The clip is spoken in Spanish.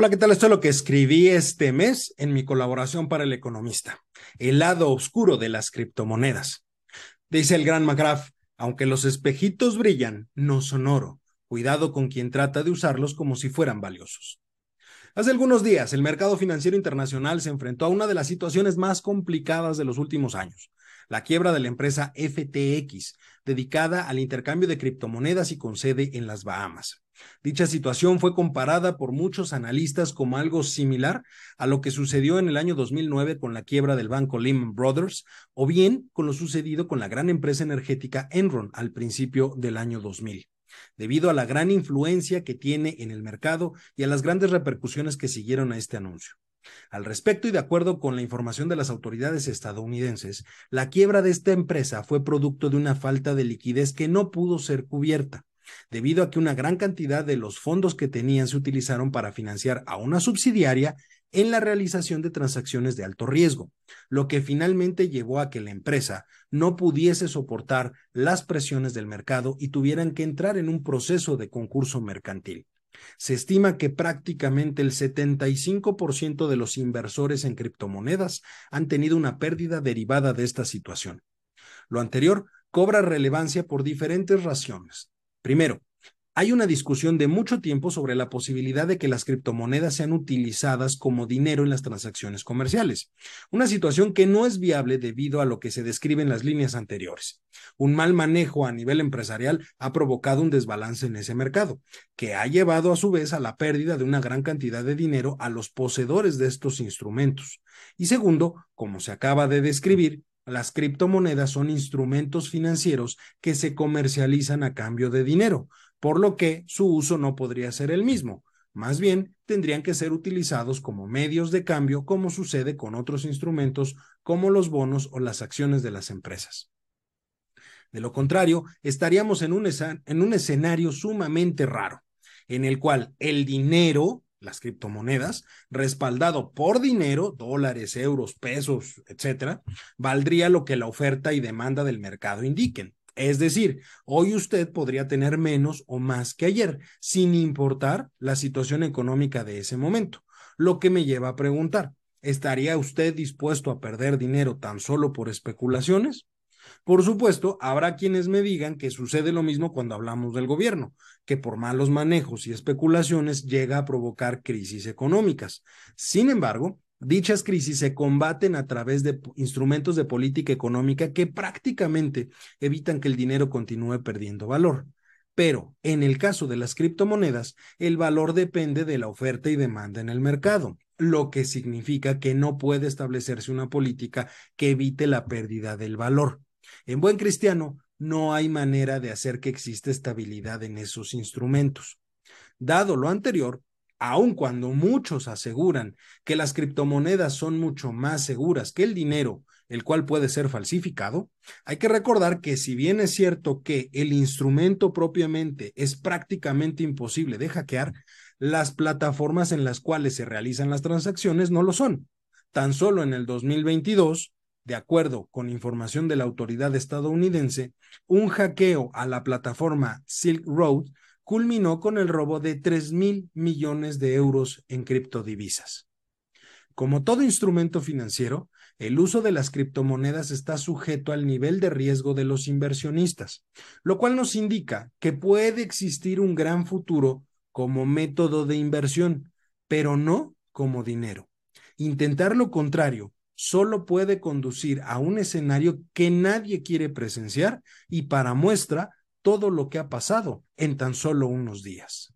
Hola, ¿qué tal? Esto es lo que escribí este mes en mi colaboración para El Economista, el lado oscuro de las criptomonedas. Dice el gran McGrath, aunque los espejitos brillan, no son oro. Cuidado con quien trata de usarlos como si fueran valiosos. Hace algunos días, el mercado financiero internacional se enfrentó a una de las situaciones más complicadas de los últimos años, la quiebra de la empresa FTX, dedicada al intercambio de criptomonedas y con sede en las Bahamas. Dicha situación fue comparada por muchos analistas como algo similar a lo que sucedió en el año 2009 con la quiebra del banco Lehman Brothers o bien con lo sucedido con la gran empresa energética Enron al principio del año 2000 debido a la gran influencia que tiene en el mercado y a las grandes repercusiones que siguieron a este anuncio. Al respecto y de acuerdo con la información de las autoridades estadounidenses, la quiebra de esta empresa fue producto de una falta de liquidez que no pudo ser cubierta, debido a que una gran cantidad de los fondos que tenían se utilizaron para financiar a una subsidiaria en la realización de transacciones de alto riesgo, lo que finalmente llevó a que la empresa no pudiese soportar las presiones del mercado y tuvieran que entrar en un proceso de concurso mercantil. Se estima que prácticamente el 75% de los inversores en criptomonedas han tenido una pérdida derivada de esta situación. Lo anterior cobra relevancia por diferentes razones. Primero, hay una discusión de mucho tiempo sobre la posibilidad de que las criptomonedas sean utilizadas como dinero en las transacciones comerciales, una situación que no es viable debido a lo que se describe en las líneas anteriores. Un mal manejo a nivel empresarial ha provocado un desbalance en ese mercado, que ha llevado a su vez a la pérdida de una gran cantidad de dinero a los poseedores de estos instrumentos. Y segundo, como se acaba de describir, las criptomonedas son instrumentos financieros que se comercializan a cambio de dinero, por lo que su uso no podría ser el mismo. Más bien, tendrían que ser utilizados como medios de cambio, como sucede con otros instrumentos como los bonos o las acciones de las empresas. De lo contrario, estaríamos en un, en un escenario sumamente raro, en el cual el dinero las criptomonedas, respaldado por dinero, dólares, euros, pesos, etcétera, valdría lo que la oferta y demanda del mercado indiquen. Es decir, hoy usted podría tener menos o más que ayer, sin importar la situación económica de ese momento. Lo que me lleva a preguntar, ¿estaría usted dispuesto a perder dinero tan solo por especulaciones? Por supuesto, habrá quienes me digan que sucede lo mismo cuando hablamos del gobierno, que por malos manejos y especulaciones llega a provocar crisis económicas. Sin embargo, dichas crisis se combaten a través de instrumentos de política económica que prácticamente evitan que el dinero continúe perdiendo valor. Pero en el caso de las criptomonedas, el valor depende de la oferta y demanda en el mercado, lo que significa que no puede establecerse una política que evite la pérdida del valor. En buen cristiano, no hay manera de hacer que exista estabilidad en esos instrumentos. Dado lo anterior, aun cuando muchos aseguran que las criptomonedas son mucho más seguras que el dinero, el cual puede ser falsificado, hay que recordar que si bien es cierto que el instrumento propiamente es prácticamente imposible de hackear, las plataformas en las cuales se realizan las transacciones no lo son. Tan solo en el 2022, de acuerdo con información de la autoridad estadounidense, un hackeo a la plataforma Silk Road culminó con el robo de 3 mil millones de euros en criptodivisas. Como todo instrumento financiero, el uso de las criptomonedas está sujeto al nivel de riesgo de los inversionistas, lo cual nos indica que puede existir un gran futuro como método de inversión, pero no como dinero. Intentar lo contrario solo puede conducir a un escenario que nadie quiere presenciar y para muestra todo lo que ha pasado en tan solo unos días.